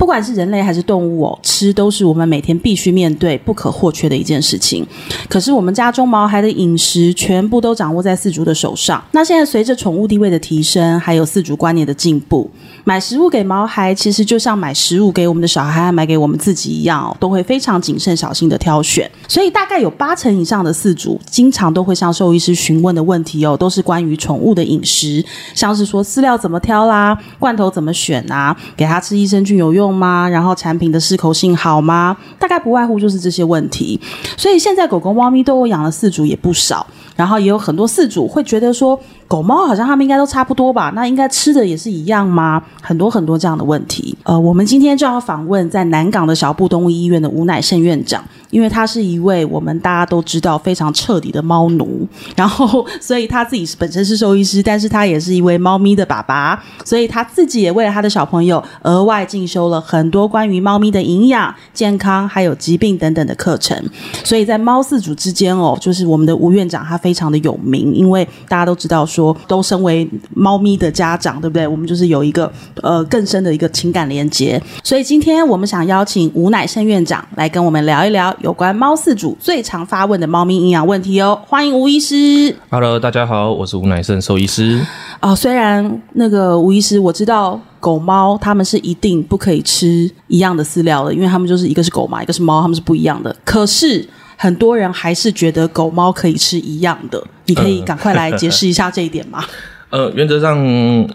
不管是人类还是动物哦，吃都是我们每天必须面对、不可或缺的一件事情。可是我们家中毛孩的饮食全部都掌握在饲主的手上。那现在随着宠物地位的提升，还有饲主观念的进步，买食物给毛孩其实就像买食物给我们的小孩、买给我们自己一样，都会非常谨慎小心的挑选。所以大概有八成以上的饲主经常都会向兽医师询问的问题哦，都是关于宠物的饮食，像是说饲料怎么挑啦，罐头怎么选啊，给他吃益生菌有用吗？然后产品的适口性好吗？大概不外乎就是这些问题。所以现在狗狗、猫咪都我养了四组也不少，然后也有很多四组会觉得说，狗猫好像他们应该都差不多吧？那应该吃的也是一样吗？很多很多这样的问题。呃，我们今天就要访问在南港的小布动物医院的吴乃胜院长，因为他是一位我们大家都知道非常彻底的猫奴，然后所以他自己是本身是兽医师，但是他也是一位猫咪的爸爸，所以他自己也为了他的小朋友额外进修了很多关于猫咪的营养、健康还有疾病等等的课程。所以在猫四主之间哦，就是我们的吴院长他非常的有名，因为大家都知道说。说都身为猫咪的家长，对不对？我们就是有一个呃更深的一个情感连接，所以今天我们想邀请吴乃胜院长来跟我们聊一聊有关猫饲主最常发问的猫咪营养问题哦。欢迎吴医师。Hello，大家好，我是吴乃胜兽医师。哦，虽然那个吴医师，我知道狗猫他们是一定不可以吃一样的饲料的，因为他们就是一个是狗嘛，一个是猫，他们是不一样的。可是很多人还是觉得狗猫可以吃一样的，你可以 赶快来解释一下这一点吗？呃，原则上，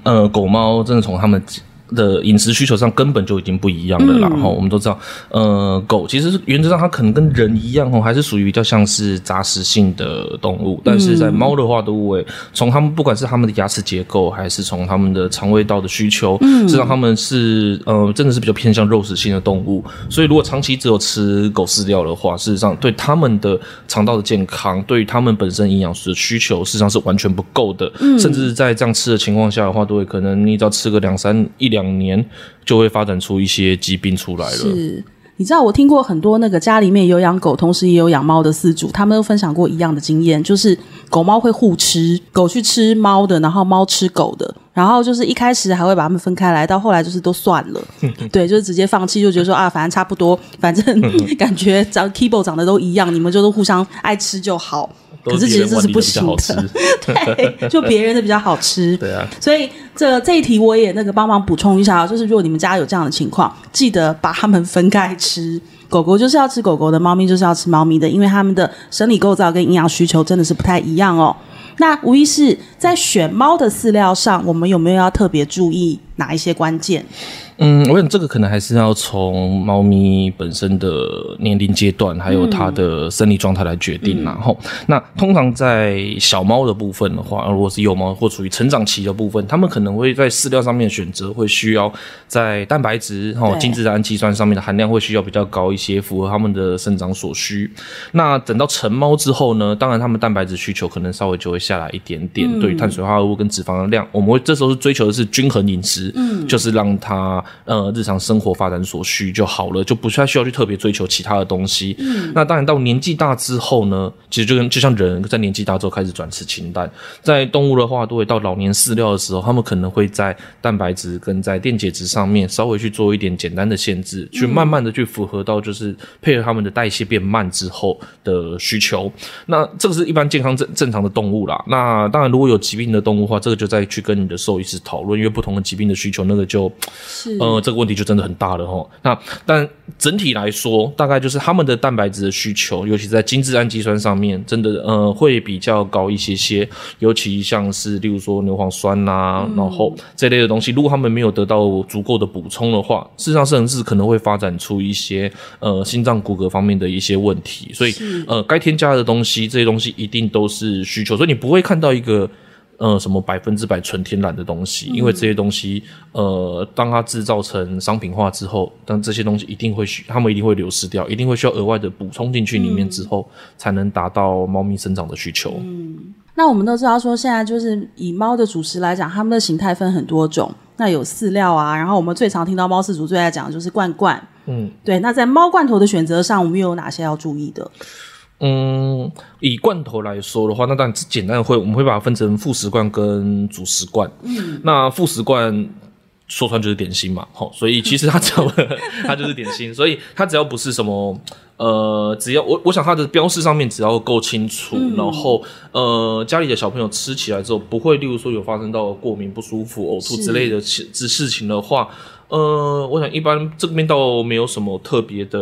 呃，狗猫真的从他们。的饮食需求上根本就已经不一样了啦。然后、嗯、我们都知道，呃，狗其实是原则上它可能跟人一样哦，还是属于比较像是杂食性的动物。但是在猫的话，都会从它们不管是它们的牙齿结构，还是从它们的肠胃道的需求，实际上它们是呃真的是比较偏向肉食性的动物。所以如果长期只有吃狗饲料的话，事实上对它们的肠道的健康，对于它们本身营养素的需求，事实上是完全不够的。嗯、甚至在这样吃的情况下的话，都会可能你只要吃个两三一两。两年就会发展出一些疾病出来了。是，你知道我听过很多那个家里面有养狗，同时也有养猫的饲主，他们都分享过一样的经验，就是狗猫会互吃，狗去吃猫的，然后猫吃狗的，然后就是一开始还会把它们分开来，到后来就是都算了，对，就是直接放弃，就觉得说啊，反正差不多，反正 感觉长 Keyboard 长得都一样，你们就是互相爱吃就好。可是其实这是不行的，对，就别人的比较好吃，对啊。所以这这一题我也那个帮忙补充一下，就是如果你们家有这样的情况，记得把它们分开吃。狗狗就是要吃狗狗的，猫咪就是要吃猫咪的，因为它们的生理构造跟营养需求真的是不太一样哦。那无疑是在选猫的饲料上，我们有没有要特别注意哪一些关键？嗯，我想这个可能还是要从猫咪本身的年龄阶段，还有它的生理状态来决定。然后、嗯，那通常在小猫的部分的话，如果是幼猫或处于成长期的部分，它们可能会在饲料上面选择会需要在蛋白质、哈精制的氨基酸上面的含量会需要比较高一些，符合他们的生长所需。那等到成猫之后呢，当然他们蛋白质需求可能稍微就会下来一点点。嗯、对于碳水化合物跟脂肪的量，我们会这时候是追求的是均衡饮食，嗯，就是让它。呃，日常生活发展所需就好了，就不太需要去特别追求其他的东西。嗯，那当然到年纪大之后呢，其实就跟就像人在年纪大之后开始转吃清淡，在动物的话，都会到老年饲料的时候，他们可能会在蛋白质跟在电解质上面稍微去做一点简单的限制，去慢慢的去符合到就是配合他们的代谢变慢之后的需求。那这个是一般健康正正常的动物啦。那当然如果有疾病的动物的话，这个就再去跟你的兽医师讨论，因为不同的疾病的需求，那个就。呃，这个问题就真的很大了哈。那但整体来说，大概就是他们的蛋白质的需求，尤其在精制氨基酸上面，真的呃会比较高一些些。尤其像是例如说牛磺酸呐、啊，嗯、然后这类的东西，如果他们没有得到足够的补充的话，事实上甚至可能会发展出一些呃心脏骨骼方面的一些问题。所以呃该添加的东西，这些东西一定都是需求。所以你不会看到一个。呃，什么百分之百纯天然的东西？因为这些东西，呃，当它制造成商品化之后，但这些东西一定会需，他们一定会流失掉，一定会需要额外的补充进去里面之后，嗯、才能达到猫咪生长的需求。嗯，那我们都知道说，现在就是以猫的主食来讲，它们的形态分很多种。那有饲料啊，然后我们最常听到猫饲主最爱讲的就是罐罐。嗯，对。那在猫罐头的选择上，我们又有哪些要注意的？嗯，以罐头来说的话，那当然简单的会，我们会把它分成副食罐跟主食罐。嗯，那副食罐说穿就是点心嘛，齁，所以其实它只要 它就是点心，所以它只要不是什么呃，只要我我想它的标示上面只要够清楚，嗯、然后呃，家里的小朋友吃起来之后不会，例如说有发生到过敏不舒服、呕吐之类的事事情的话。呃，我想一般这边倒没有什么特别的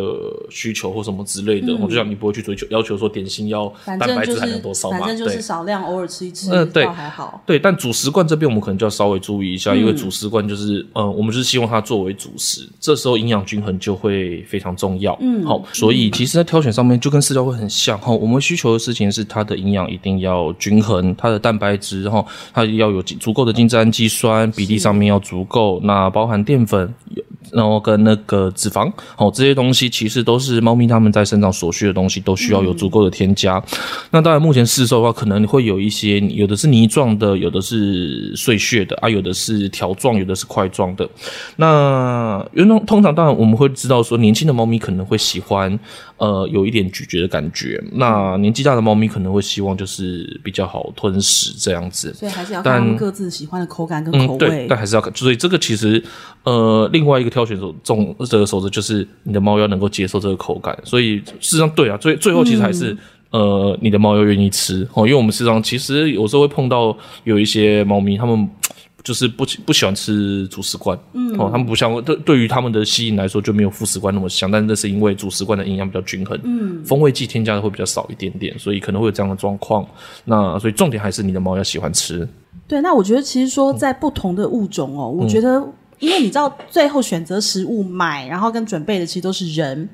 需求或什么之类的，我、嗯、就想你不会去追求要求说点心要蛋白质含量多少嘛，反正就是少量偶尔吃一吃，呃，对，还好。对，但主食罐这边我们可能就要稍微注意一下，嗯、因为主食罐就是呃，我们就是希望它作为主食，这时候营养均衡就会非常重要。嗯，好，所以其实，在挑选上面就跟饲料会很像哈。我们需求的事情是它的营养一定要均衡，它的蛋白质然后它要有足够的精制氨基酸比例上面要足够，那包含淀粉有。然后跟那个脂肪，好，这些东西其实都是猫咪它们在生长所需的东西，都需要有足够的添加。嗯、那当然，目前市售的话，可能会有一些，有的是泥状的，有的是碎屑的啊，有的是条状，有的是块状的。那原通通常当然我们会知道说，年轻的猫咪可能会喜欢呃有一点咀嚼的感觉，那年纪大的猫咪可能会希望就是比较好吞食这样子。所以还是要看各自喜欢的口感跟口味。嗯、对，但还是要看。所以这个其实呃另外一个挑。选手重这个守则就是你的猫要能够接受这个口感，所以事实上对啊，最最后其实还是、嗯、呃你的猫要愿意吃哦，因为我们事实上其实有时候会碰到有一些猫咪，他们 就是不不喜欢吃主食罐，嗯哦，他们不像对对于他们的吸引来说就没有副食罐那么香，但是这是因为主食罐的营养比较均衡，嗯，风味剂添加的会比较少一点点，所以可能会有这样的状况。那所以重点还是你的猫要喜欢吃。对，那我觉得其实说在不同的物种哦，嗯、我觉得。因为你知道，最后选择食物买，然后跟准备的其实都是人，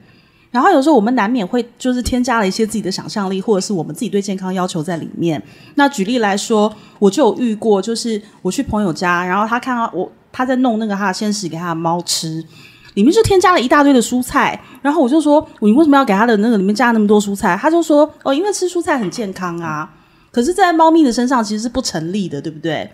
然后有时候我们难免会就是添加了一些自己的想象力，或者是我们自己对健康要求在里面。那举例来说，我就有遇过，就是我去朋友家，然后他看到我他在弄那个他的鲜食给他的猫吃，里面就添加了一大堆的蔬菜，然后我就说，你为什么要给他的那个里面加那么多蔬菜？他就说，哦，因为吃蔬菜很健康啊。可是，在猫咪的身上其实是不成立的，对不对？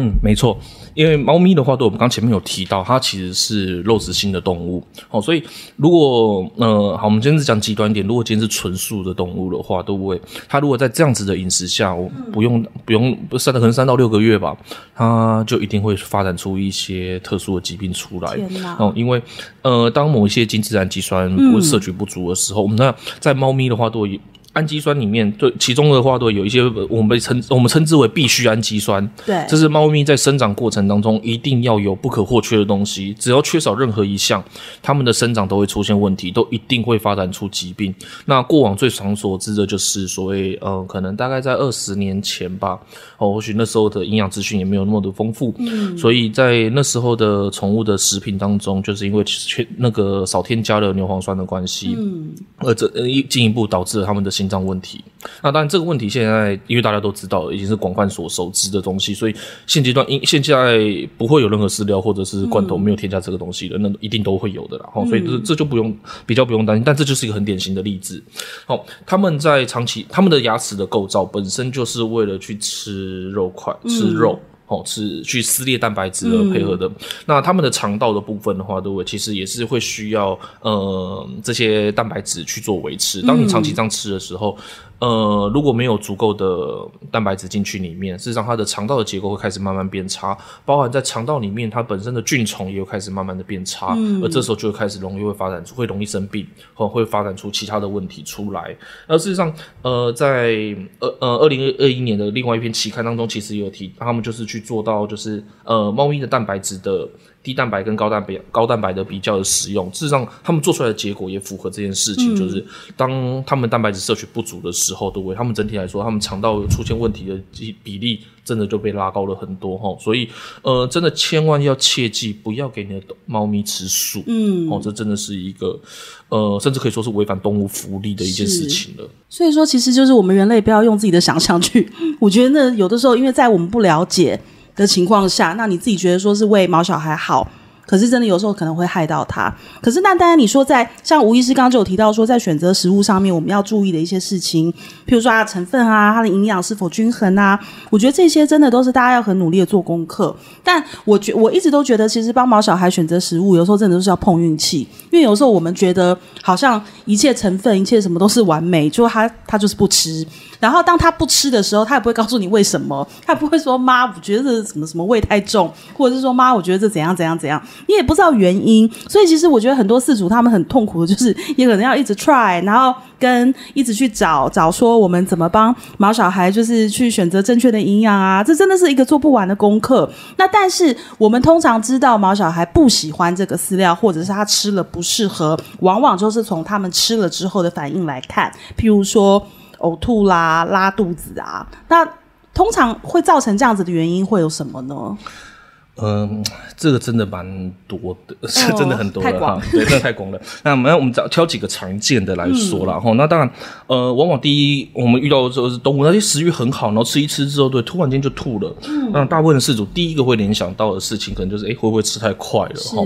嗯，没错，因为猫咪的话，对我们刚前面有提到，它其实是肉食性的动物，哦，所以如果呃，好，我们今天是讲极端点，如果今天是纯素的动物的话，都不会，它如果在这样子的饮食下，我不用、嗯、不用不三，可能三到六个月吧，它就一定会发展出一些特殊的疾病出来，哦，因为呃，当某一些精制氨基酸不摄取不足的时候，嗯、我们那在猫咪的话都会。氨基酸里面，对其中的话，都有一些我们被称我们称之为必需氨基酸。对，这是猫咪在生长过程当中一定要有不可或缺的东西。只要缺少任何一项，它们的生长都会出现问题，都一定会发展出疾病。那过往最常所知的就是所谓呃，可能大概在二十年前吧，哦，或许那时候的营养资讯也没有那么的丰富，嗯，所以在那时候的宠物的食品当中，就是因为缺那个少添加了牛磺酸的关系，嗯，而这呃一进一步导致了它们的。心脏问题，那当然这个问题现在因为大家都知道，已经是广泛所熟知的东西，所以现阶段因现在不会有任何饲料或者是罐头没有添加这个东西的，嗯、那一定都会有的啦。哦、嗯，所以这这就不用比较不用担心，但这就是一个很典型的例子。好，他们在长期他们的牙齿的构造本身就是为了去吃肉块、吃肉。嗯哦，是去撕裂蛋白质而配合的。嗯、那他们的肠道的部分的话，对不对？其实也是会需要呃这些蛋白质去做维持。当你长期这样吃的时候。嗯呃，如果没有足够的蛋白质进去里面，事实上它的肠道的结构会开始慢慢变差，包含在肠道里面它本身的菌虫也会开始慢慢的变差，嗯、而这时候就会开始容易会发展出会容易生病，或会发展出其他的问题出来。而事实上，呃，在呃呃二零二一年的另外一篇期刊当中，其实也有提，他们就是去做到就是呃猫咪的蛋白质的。低蛋白跟高蛋白高蛋白的比较的使用，事实上他们做出来的结果也符合这件事情，嗯、就是当他们蛋白质摄取不足的时候，对不对？他们整体来说，他们肠道出现问题的比例真的就被拉高了很多哈。所以，呃，真的千万要切记，不要给你的猫咪吃素，嗯，哦，这真的是一个，呃，甚至可以说是违反动物福利的一件事情了。所以说，其实就是我们人类不要用自己的想象去，我觉得那有的时候，因为在我们不了解的情况下，那你自己觉得说是为毛小孩好，可是真的有时候可能会害到它。可是那当然你说在像吴医师刚刚就有提到说，在选择食物上面我们要注意的一些事情，譬如说它的成分啊，它的营养是否均衡啊，我觉得这些真的都是大家要很努力的做功课。但我觉我一直都觉得，其实帮毛小孩选择食物，有时候真的都是要碰运气，因为有时候我们觉得好像一切成分、一切什么都是完美，就他他就是不吃。然后当他不吃的时候，他也不会告诉你为什么，他也不会说妈，我觉得这什么什么味太重，或者是说妈，我觉得这怎样怎样怎样，你也不知道原因。所以其实我觉得很多饲主他们很痛苦的，就是也可能要一直 try，然后跟一直去找找说我们怎么帮毛小孩，就是去选择正确的营养啊，这真的是一个做不完的功课。那但是我们通常知道毛小孩不喜欢这个饲料，或者是他吃了不适合，往往就是从他们吃了之后的反应来看，譬如说。呕吐啦、拉肚子啊，那通常会造成这样子的原因会有什么呢？嗯，这个真的蛮多的，是、哦、真的很多的哈，对，真的太广了。那我们我们找挑几个常见的来说了哈、嗯。那当然，呃，往往第一我们遇到的时候是动物那些食欲很好，然后吃一吃之后，对，突然间就吐了。嗯，那大部分的事主第一个会联想到的事情，可能就是哎，会不会吃太快了？哈，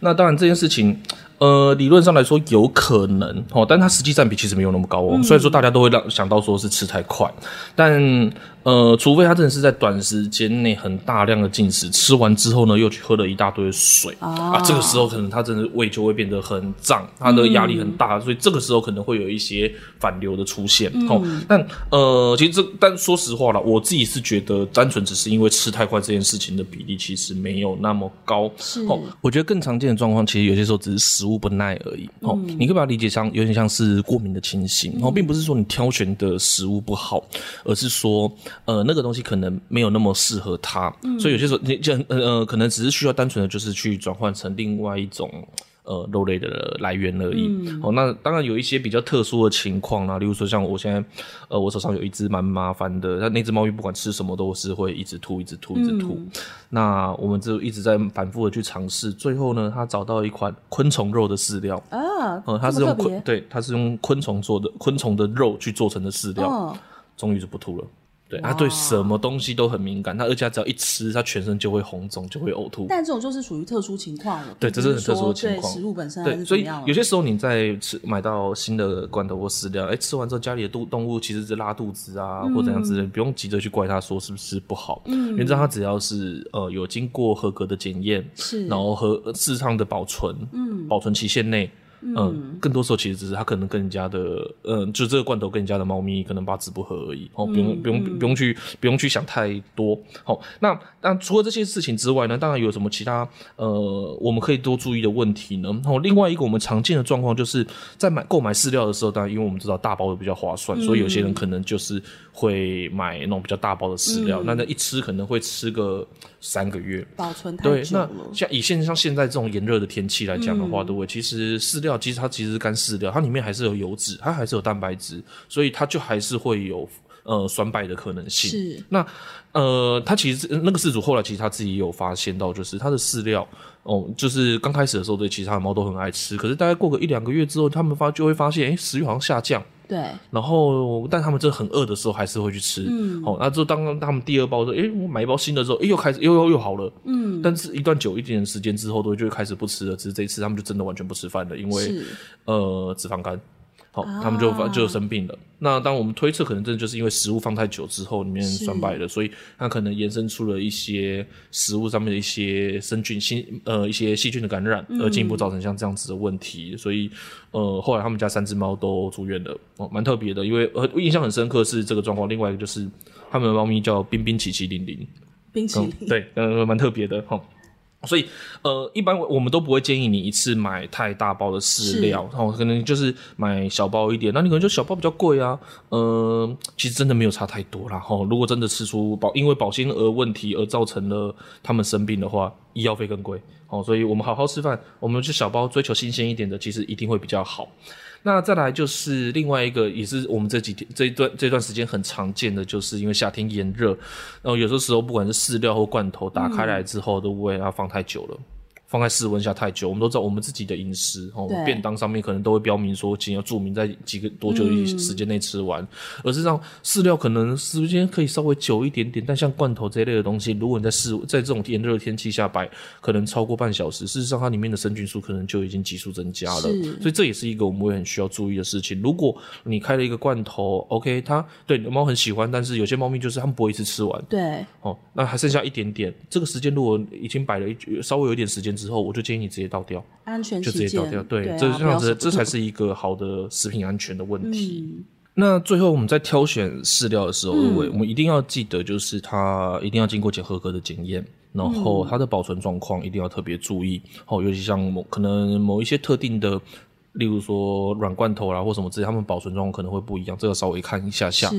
那当然这件事情。呃，理论上来说有可能哦，但它实际占比其实没有那么高哦。虽然说大家都会让想到说是吃太快，但。呃，除非他真的是在短时间内很大量的进食，吃完之后呢，又去喝了一大堆水啊，啊，这个时候可能他真的胃就会变得很胀，他的压力很大，嗯，所以这个时候可能会有一些反流的出现。嗯，哦，但呃，其实这但说实话了，我自己是觉得单纯只是因为吃太快这件事情的比例其实没有那么高。是，哦，我觉得更常见的状况其实有些时候只是食物不耐而已。哦，嗯，你可以把它理解像有点像是过敏的情形，哦，并不是说你挑选的食物不好，而是说。呃，那个东西可能没有那么适合他，嗯、所以有些时候你就呃呃，可能只是需要单纯的就是去转换成另外一种呃肉类的来源而已。嗯、哦，那当然有一些比较特殊的情况啦，例如说像我现在呃，我手上有一只蛮麻烦的，那那只猫咪不管吃什么都是会一直吐，一直吐，一直吐。嗯、那我们就一直在反复的去尝试，最后呢，它找到一款昆虫肉的饲料啊，呃，它是用昆对，它是用昆虫做的昆虫的肉去做成的饲料，哦、终于就不吐了。对，他对什么东西都很敏感，他而且他只要一吃，他全身就会红肿，就会呕吐。但这种就是属于特殊情况了。对，这是很特殊的情况。食物本身对，所以有些时候你在吃买到新的罐头或饲料，哎，吃完之后家里的动动物其实是拉肚子啊，嗯、或怎样之类，不用急着去怪他说是不是不好。嗯，你知道他只要是呃有经过合格的检验，是，然后和适当的保存，嗯，保存期限内。嗯，嗯，更多时候其实只是它可能跟人家的，嗯，就这个罐头跟人家的猫咪可能八字不合而已，哦，不用、嗯、不用不用去不用去想太多，好、哦，那那除了这些事情之外呢，当然有什么其他呃我们可以多注意的问题呢？然、哦、后另外一个我们常见的状况就是在买购买饲料的时候，当然因为我们知道大包的比较划算，嗯、所以有些人可能就是会买那种比较大包的饲料，那、嗯、那一吃可能会吃个三个月，保存太久。对，那像以现像现在这种炎热的天气来讲的话，对不对？其实饲料。其实它其实是干饲料，它里面还是有油脂，它还是有蛋白质，所以它就还是会有呃酸败的可能性。是那呃，他其实那个饲主后来其实他自己也有发现到，就是他的饲料哦，就是刚开始的时候对其他的猫都很爱吃，可是大概过个一两个月之后，他们发就会发现，哎，食欲好像下降。对，然后但他们真的很饿的时候，还是会去吃。嗯，好、哦，那就当他们第二包说，诶，我买一包新的之后，哎，又开始又又又好了。嗯，但是一段久一点的时间之后，都就会开始不吃了。只是这一次，他们就真的完全不吃饭了，因为呃脂肪肝。好，他们就就生病了。啊、那当我们推测，可能真的就是因为食物放太久之后，里面酸败了，所以它可能延伸出了一些食物上面的一些生菌、细呃一些细菌的感染，而进一步造成像这样子的问题。嗯、所以呃，后来他们家三只猫都住院了，哦，蛮特别的。因为呃，印象很深刻是这个状况。另外一个就是他们的猫咪叫冰冰淇淇淋淋，冰淇淋、嗯，对，呃，蛮特别的哈。所以，呃，一般我们都不会建议你一次买太大包的饲料，然后可能就是买小包一点。那你可能就小包比较贵啊，呃，其实真的没有差太多啦。然后，如果真的吃出保因为保鲜额问题而造成了他们生病的话，医药费更贵。哦，所以我们好好吃饭，我们就小包追求新鲜一点的，其实一定会比较好。那再来就是另外一个，也是我们这几天这一段这段时间很常见的，就是因为夏天炎热，然后有的时候不管是饲料或罐头打开来之后，都不会要放太久了。放在室温下太久，我们都知道我们自己的饮食哦，便当上面可能都会标明说，请要注明在几个多久的时间内吃完。嗯、而是让饲料可能时间可以稍微久一点点，但像罐头这一类的东西，如果你在室在这种炎热的天气下摆，可能超过半小时，事实上它里面的生菌数可能就已经急速增加了。所以这也是一个我们会很需要注意的事情。如果你开了一个罐头，OK，它对猫很喜欢，但是有些猫咪就是它们不会一次吃完。对，哦，那还剩下一点点，这个时间如果已经摆了一稍微有一点时间。之后，我就建议你直接倒掉，安全就直接倒掉。对，这这样子，这才是一个好的食品安全的问题。嗯、那最后我们在挑选饲料的时候，我们一定要记得，就是它一定要经过检合格的检验，然后它的保存状况一定要特别注意。哦，尤其像某可能某一些特定的。例如说软罐头啦或什么之类，他们保存状况可能会不一样，这个稍微看一下下。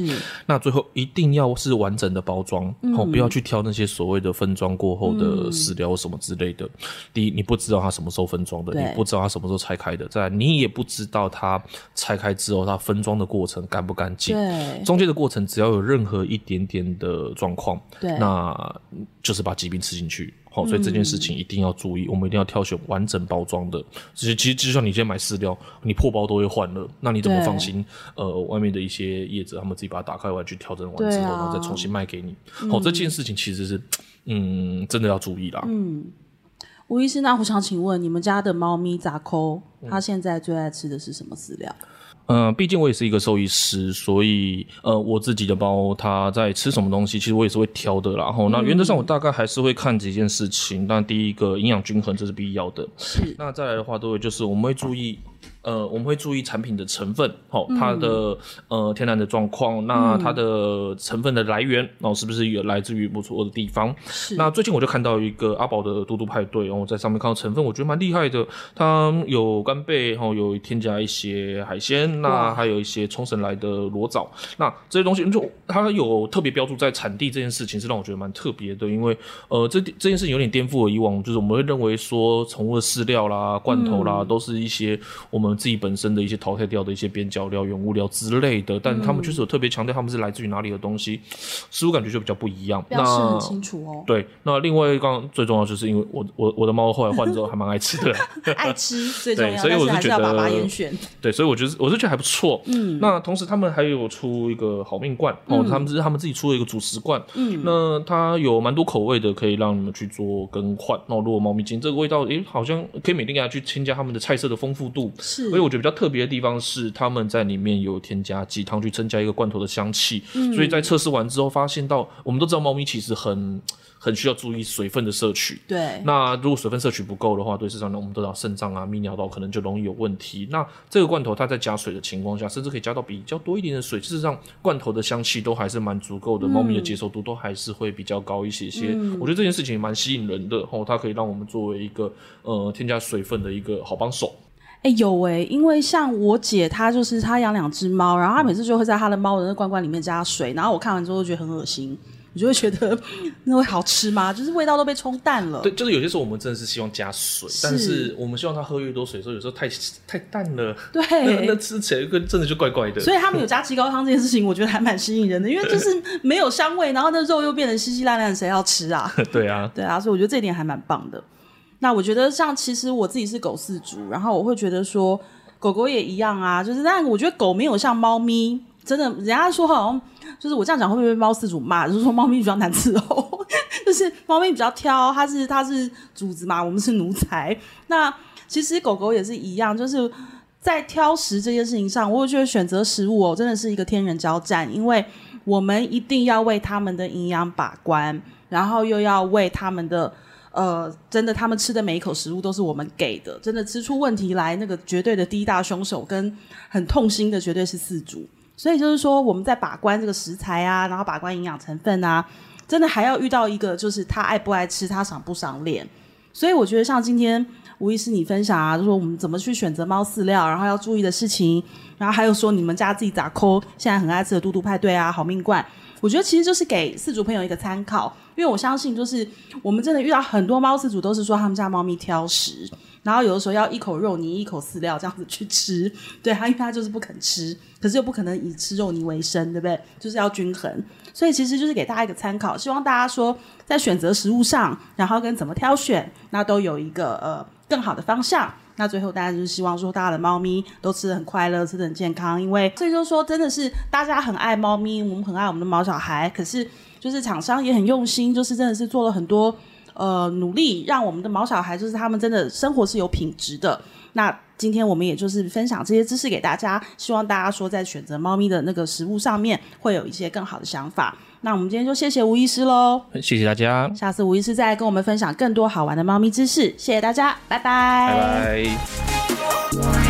那最后一定要是完整的包装，嗯、哦，不要去挑那些所谓的分装过后的饲料什么之类的。嗯、第一，你不知道它什么时候分装的，你不知道它什么时候拆开的，再来你也不知道它拆开之后它分装的过程干不干净。对。中间的过程只要有任何一点点的状况，对，那就是把疾病吃进去。好，所以这件事情一定要注意，嗯、我们一定要挑选完整包装的。其实，其实就像你今天买饲料，你破包都会换了，那你怎么放心？呃，外面的一些业者，他们自己把它打开完去调整完之后，啊、然后再重新卖给你。好、嗯，这件事情其实是，嗯，真的要注意啦。嗯，吴医师，那我想请问，你们家的猫咪杂抠，它现在最爱吃的是什么饲料？嗯，毕竟我也是一个兽医师，所以呃，我自己的猫它在吃什么东西，其实我也是会挑的啦。然后，那原则上我大概还是会看几件事情。但第一个，营养均衡这是必要的。是。那再来的话，都会就是我们会注意。呃，我们会注意产品的成分，好、哦，它的、嗯、呃天然的状况，那它的成分的来源，哦，是不是有来自于不错的地方？是。那最近我就看到一个阿宝的嘟嘟派对，然、哦、后在上面看到成分，我觉得蛮厉害的。它有干贝，然、哦、后有添加一些海鲜，那还有一些冲绳来的裸藻，那这些东西就它有特别标注在产地这件事情，是让我觉得蛮特别的。因为呃，这这件事情有点颠覆了以往，就是我们会认为说宠物的饲料啦、罐头啦，嗯、都是一些我们。自己本身的一些淘汰掉的一些边角料、原物料之类的，但他们确实有特别强调他们是来自于哪里的东西，似乎感觉就比较不一样。标示很清楚哦。对，那另外刚刚最重要就是因为我我我的猫后来换之后还蛮爱吃的，爱吃 最重要，所以我是觉得。对，所以我觉得我是觉得还不错。嗯，那同时他们还有出一个好命罐哦，他们是他们自己出了一个主食罐。嗯，那它有蛮多口味的，可以让你们去做更换。那如果猫咪今天这个味道，诶，好像可以每天给它去添加他们的菜色的丰富度。是。所以我觉得比较特别的地方是，他们在里面有添加鸡汤去增加一个罐头的香气。嗯，所以在测试完之后，发现到我们都知道猫咪其实很很需要注意水分的摄取。对。那如果水分摄取不够的话，对市场呢，我们都知道肾脏啊、泌尿道可能就容易有问题。那这个罐头它在加水的情况下，甚至可以加到比较多一点的水，事实上罐头的香气都还是蛮足够的，猫咪的接受度都还是会比较高一些些。嗯，我觉得这件事情蛮吸引人的哦，它可以让我们作为一个呃添加水分的一个好帮手。哎、欸，有哎、欸，因为像我姐，她就是她养两只猫，然后她每次就会在她的猫的那罐罐里面加水，然后我看完之后就觉得很恶心，我就会觉得 那会好吃吗？就是味道都被冲淡了。对，就是有些时候我们真的是希望加水，是但是我们希望它喝越多水，所以有时候太太淡了，对，那，那吃起来跟真的就怪怪的。所以他们有加鸡高汤这件事情，我觉得还蛮吸引人的，因为就是没有香味，然后那肉又变得稀稀烂烂，谁要吃啊？对啊，对啊，所以我觉得这一点还蛮棒的。那我觉得像其实我自己是狗饲主，然后我会觉得说。狗狗也一样啊，就是，但我觉得狗没有像猫咪，真的，人家说好像就是我这样讲会不会被猫饲主骂？就是说猫咪比较难伺候，就是猫咪比较挑，它是它是主子嘛，我们是奴才。那其实狗狗也是一样，就是在挑食这件事情上，我觉得选择食物哦，真的是一个天人交战，因为我们一定要为他们的营养把关，然后又要为他们的。呃，真的，他们吃的每一口食物都是我们给的。真的吃出问题来，那个绝对的第一大凶手跟很痛心的绝对是饲主。所以就是说，我们在把关这个食材啊，然后把关营养成分啊，真的还要遇到一个，就是他爱不爱吃，他赏不赏脸。所以我觉得，像今天吴医师你分享啊，就说我们怎么去选择猫饲料，然后要注意的事情，然后还有说你们家自己咋抠现在很爱吃的嘟嘟派对啊，好命罐。我觉得其实就是给饲主朋友一个参考，因为我相信就是我们真的遇到很多猫饲主都是说他们家猫咪挑食，然后有的时候要一口肉泥一口饲料这样子去吃，对，它因为它就是不肯吃，可是又不可能以吃肉泥为生，对不对？就是要均衡，所以其实就是给大家一个参考，希望大家说在选择食物上，然后跟怎么挑选，那都有一个呃更好的方向。那最后，大家就是希望说，大家的猫咪都吃的很快乐，吃的很健康。因为所以就说，真的是大家很爱猫咪，我们很爱我们的毛小孩。可是，就是厂商也很用心，就是真的是做了很多呃努力，让我们的毛小孩，就是他们真的生活是有品质的。那今天我们也就是分享这些知识给大家，希望大家说在选择猫咪的那个食物上面，会有一些更好的想法。那我们今天就谢谢吴医师喽，谢谢大家。下次吴医师再跟我们分享更多好玩的猫咪知识，谢谢大家，拜拜。拜拜。